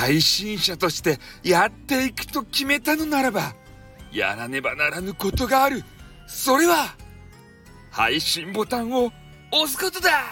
配信者としてやっていくと決めたのならば、やらねばならぬことがある。それは、配信ボタンを押すことだ